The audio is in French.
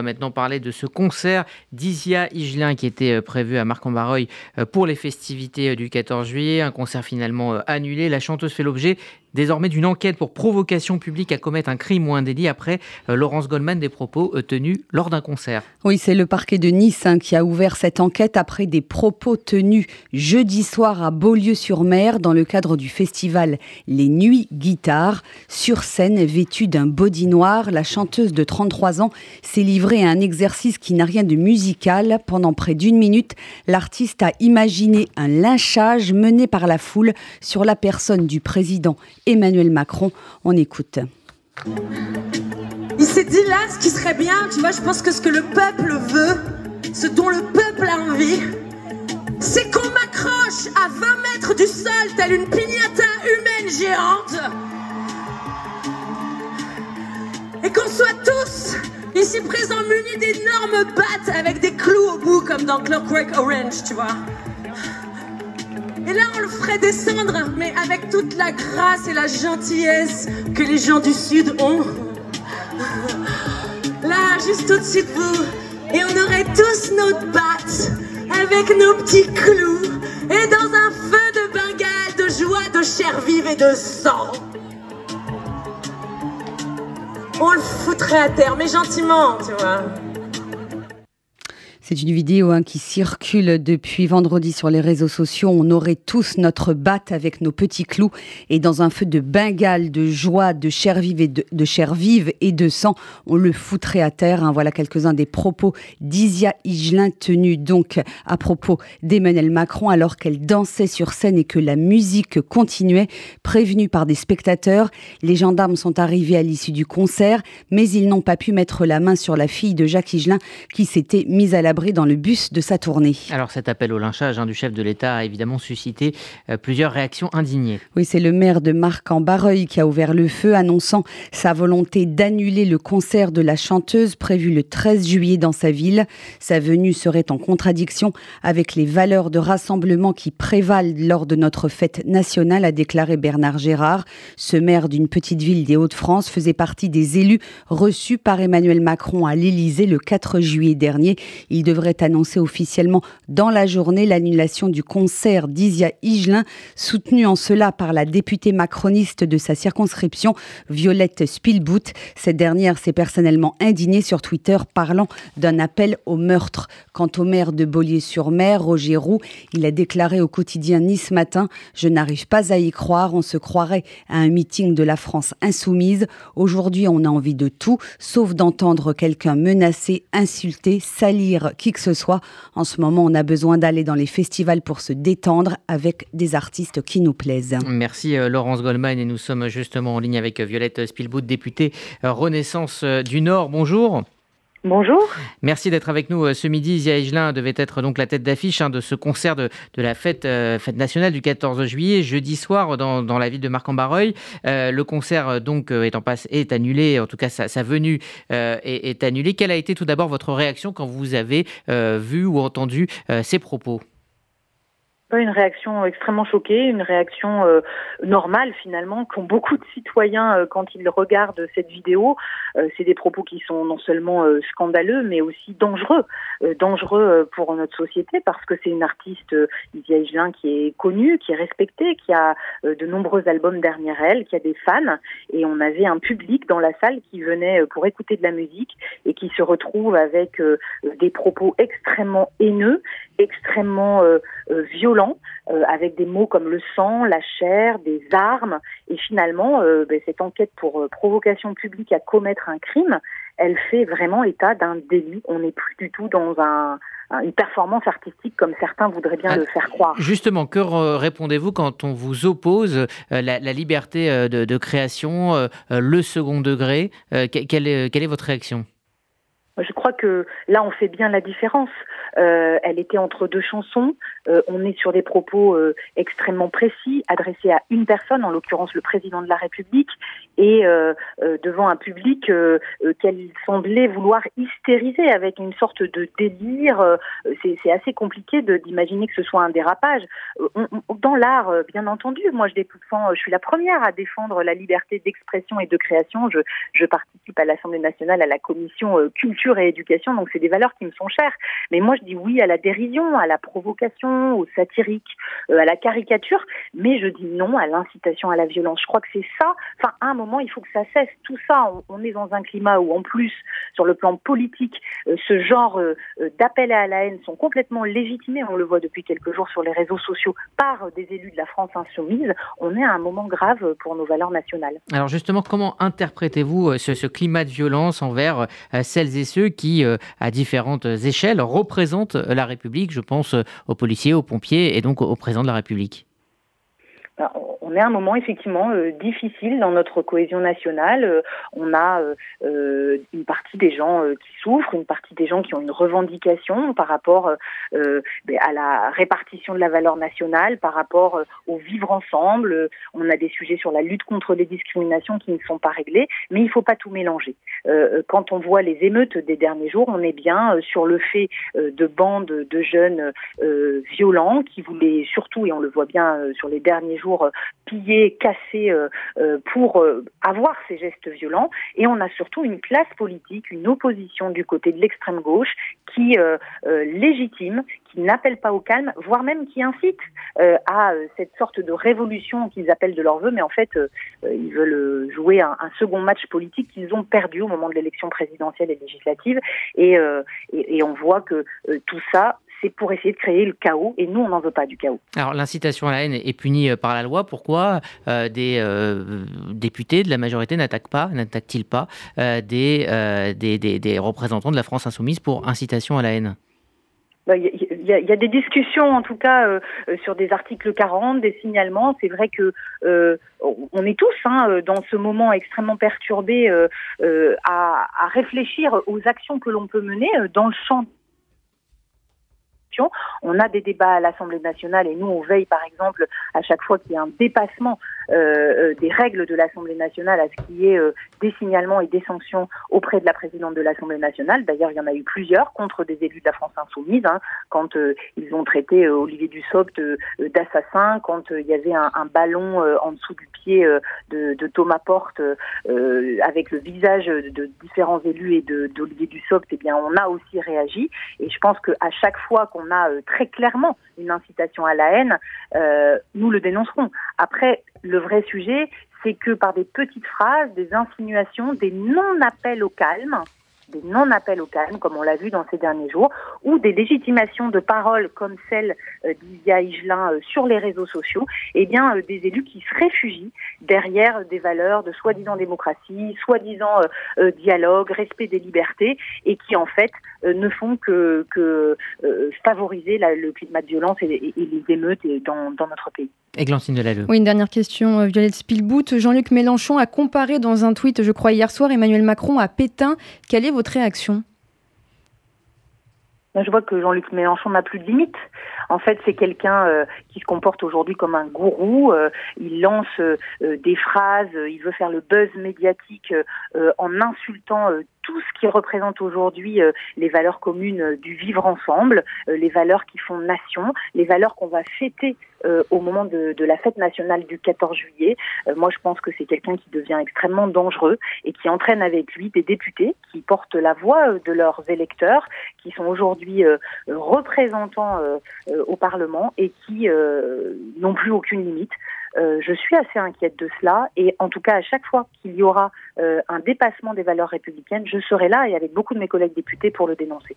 va maintenant parler de ce concert d'Isia Higelin qui était prévu à Marc-en-Barreuil pour les festivités du 14 juillet. Un concert finalement annulé. La chanteuse fait l'objet désormais d'une enquête pour provocation publique à commettre un crime ou un délit après euh, Laurence Goldman des propos euh, tenus lors d'un concert. Oui, c'est le parquet de Nice hein, qui a ouvert cette enquête après des propos tenus jeudi soir à Beaulieu-sur-Mer dans le cadre du festival Les Nuits Guitare. Sur scène, vêtue d'un body noir, la chanteuse de 33 ans s'est livrée à un exercice qui n'a rien de musical. Pendant près d'une minute, l'artiste a imaginé un lynchage mené par la foule sur la personne du président Emmanuel Macron. On écoute. Il s'est dit là, ce qui serait bien, tu vois, je pense que ce que le peuple veut, ce dont le peuple a envie, c'est qu'on m'accroche à 20 mètres du sol, telle une pignata humaine géante. Et qu'on soit tous ici présents munis d'énormes battes avec des clous au bout, comme dans Clockwork Orange, tu vois. Et là, on le ferait descendre, mais avec toute la grâce et la gentillesse que les gens du Sud ont. Là, juste au-dessus de vous. Et on aurait tous nos battes avec nos petits clous et dans un feu de Bengale de joie, de chair vive et de sang. On le foutrait à terre, mais gentiment, tu vois. C'est une vidéo hein, qui circule depuis vendredi sur les réseaux sociaux. On aurait tous notre batte avec nos petits clous et dans un feu de bengale, de joie, de chair vive et de, chair vive et de sang, on le foutrait à terre. Hein. Voilà quelques-uns des propos d'Isia Higelin tenus donc à propos d'Emmanuel Macron alors qu'elle dansait sur scène et que la musique continuait. Prévenue par des spectateurs, les gendarmes sont arrivés à l'issue du concert, mais ils n'ont pas pu mettre la main sur la fille de Jacques Higelin qui s'était mise à l'abri dans le bus de sa tournée. Alors cet appel au lynchage hein, du chef de l'État a évidemment suscité euh, plusieurs réactions indignées. Oui, c'est le maire de Marc-en-Barreuil qui a ouvert le feu, annonçant sa volonté d'annuler le concert de la chanteuse prévu le 13 juillet dans sa ville. Sa venue serait en contradiction avec les valeurs de rassemblement qui prévalent lors de notre fête nationale, a déclaré Bernard Gérard. Ce maire d'une petite ville des Hauts-de-France faisait partie des élus reçus par Emmanuel Macron à l'Élysée le 4 juillet dernier. Il devrait annoncer officiellement dans la journée l'annulation du concert d'Isia Higelin, soutenu en cela par la députée macroniste de sa circonscription, Violette Spielbout. Cette dernière s'est personnellement indignée sur Twitter, parlant d'un appel au meurtre. Quant au maire de Beaulieu-sur-Mer, Roger Roux, il a déclaré au quotidien Nice Matin Je n'arrive pas à y croire, on se croirait à un meeting de la France insoumise. Aujourd'hui, on a envie de tout, sauf d'entendre quelqu'un menacer, insulter, salir qui que ce soit. En ce moment, on a besoin d'aller dans les festivals pour se détendre avec des artistes qui nous plaisent. Merci euh, Laurence Goldman et nous sommes justement en ligne avec Violette Spielbout, députée euh, Renaissance euh, du Nord. Bonjour. Bonjour. Merci d'être avec nous ce midi. Zia Higelin devait être donc la tête d'affiche hein, de ce concert de, la fête, fête nationale du 14 juillet, jeudi soir, dans, la ville de Marc-en-Barreuil. le concert donc est, en passe, est annulé, en tout cas sa, venue est, annulée. Quelle a été tout d'abord votre réaction quand vous avez vu ou entendu ces propos? Une réaction extrêmement choquée, une réaction euh, normale finalement qu'ont beaucoup de citoyens euh, quand ils regardent cette vidéo. Euh, c'est des propos qui sont non seulement scandaleux mais aussi dangereux, dangereux pour notre société parce que c'est une artiste Lydia Higelin qui est connue, qui est respectée, qui a de nombreux albums derrière elle, qui a des fans et on avait un public dans la salle qui venait pour écouter de la musique et qui se retrouve avec des propos extrêmement haineux, extrêmement violents euh, avec des mots comme le sang, la chair, des armes. Et finalement, euh, ben, cette enquête pour euh, provocation publique à commettre un crime, elle fait vraiment état d'un délit. On n'est plus du tout dans une performance artistique comme certains voudraient bien le faire croire. Justement, que répondez-vous quand on vous oppose la, liberté de, création, le second degré quelle est votre réaction? Je crois que là, on fait bien la différence. Euh, elle était entre deux chansons. Euh, on est sur des propos euh, extrêmement précis, adressés à une personne, en l'occurrence le président de la République, et devant un public qu'elle semblait vouloir hystériser avec une sorte de délire. C'est assez compliqué d'imaginer que ce soit un dérapage. dans l'art, bien entendu, moi je défends, je suis la première à défendre la liberté d'expression et de création. Je, je participe à l'Assemblée nationale à la commission culture culture et éducation, donc c'est des valeurs qui me sont chères. Mais moi, je dis oui à la dérision, à la provocation, au satirique, à la caricature, mais je dis non à l'incitation à la violence. Je crois que c'est ça. Enfin, à un moment, il faut que ça cesse. Tout ça, on, est dans un climat où, en plus, sur le plan politique, ce genre d'appels à la haine sont complètement légitimés. On le voit depuis quelques jours sur les réseaux sociaux par des élus de la France insoumise. On est à un moment grave pour nos valeurs nationales. Alors justement, comment interprétez-vous ce, climat de violence envers celles et ceux qui, à différentes échelles, représentent la République. Je pense aux policiers, aux pompiers et donc au président de la République on est à un moment effectivement euh, difficile dans notre cohésion nationale. Euh, on a euh, une partie des gens qui souffrent, une partie des gens qui ont une revendication par rapport à la répartition de la valeur nationale, par rapport au vivre ensemble. On a des sujets sur la lutte contre les discriminations qui ne sont pas réglés, mais il ne faut pas tout mélanger. quand on voit les émeutes des derniers jours, on est bien sur le fait de bandes de jeunes violents qui voulaient surtout, et on le voit bien sur les derniers jours, piller, casser euh, euh, pour euh, avoir ces gestes violents. Et on a surtout une classe politique, une opposition du côté de l'extrême gauche qui légitime, qui n'appelle pas au calme, voire même qui incite à cette sorte de révolution qu'ils appellent de leur vœu, mais en fait, ils veulent jouer un, second match politique qu'ils ont perdu au moment de l'élection présidentielle et législative. Et, et on voit que tout ça, c'est pour essayer de créer le chaos et nous, on n'en veut pas du chaos. Alors l'incitation à la haine est punie euh, par la loi. Pourquoi euh, des euh, députés de la majorité n'attaquent pas, n'attaquent-ils pas des, des, représentants de la France insoumise pour incitation à la haine? Bah, il y, a, des discussions, en tout cas, sur des articles 40, des signalements. C'est vrai que on est tous hein, dans ce moment extrêmement perturbé à, à, réfléchir aux actions que l'on peut mener dans le champ situation, on a des débats à l'Assemblée nationale et nous, on veille par exemple à chaque fois qu'il y a un dépassement euh, euh, des règles de l'Assemblée nationale à ce qui est euh, des signalements et des sanctions auprès de la présidente de l'Assemblée nationale. D'ailleurs, il y en a eu plusieurs contre des élus de la France insoumise, hein, quand ils ont traité Olivier Dussopt d'assassin, quand il y avait un, ballon en dessous du pied de, Thomas Porte avec le visage de différents élus et d'Olivier Dussopt, eh bien, on a aussi réagi. Et je pense qu'à chaque fois qu'on on a euh, très clairement une incitation à la haine, euh, nous le dénoncerons. Après, le vrai sujet, c'est que par des petites phrases, des insinuations, des non-appels au calme, des non-appels au calme, comme on l'a vu dans ces derniers jours, ou des légitimations de paroles comme celle euh, d'Isia Higelin euh, sur les réseaux sociaux, eh bien, euh, des élus qui se réfugient derrière des valeurs de soi-disant démocratie, soi-disant dialogue, respect des libertés, et qui en fait ne font que, que favoriser le climat de violence et, les émeutes dans notre pays. Églantine Delalleux. Oui, une dernière question, Violette Spielbout. Jean-Luc Mélenchon a comparé dans un tweet, je crois hier soir, Emmanuel Macron à Pétain. Quelle est votre réaction? Je vois que Jean-Luc Mélenchon n'a plus de limites. En fait, c'est quelqu'un euh, qui se comporte aujourd'hui comme un gourou. Euh, il lance euh, des phrases, il veut faire le buzz médiatique en insultant tout ce qui représente aujourd'hui euh, les valeurs communes euh, du vivre ensemble, euh, les valeurs qui font nation, les valeurs qu'on va fêter au moment de, la fête nationale du 14 juillet. moi, je pense que c'est quelqu'un qui devient extrêmement dangereux et qui entraîne avec lui des députés qui portent la voix de leurs électeurs, qui sont aujourd'hui représentants au Parlement et qui n'ont plus aucune limite. Euh, je suis assez inquiète de cela et en tout cas à chaque fois qu'il y aura euh, un dépassement des valeurs républicaines, je serai là et avec beaucoup de mes collègues députés pour le dénoncer.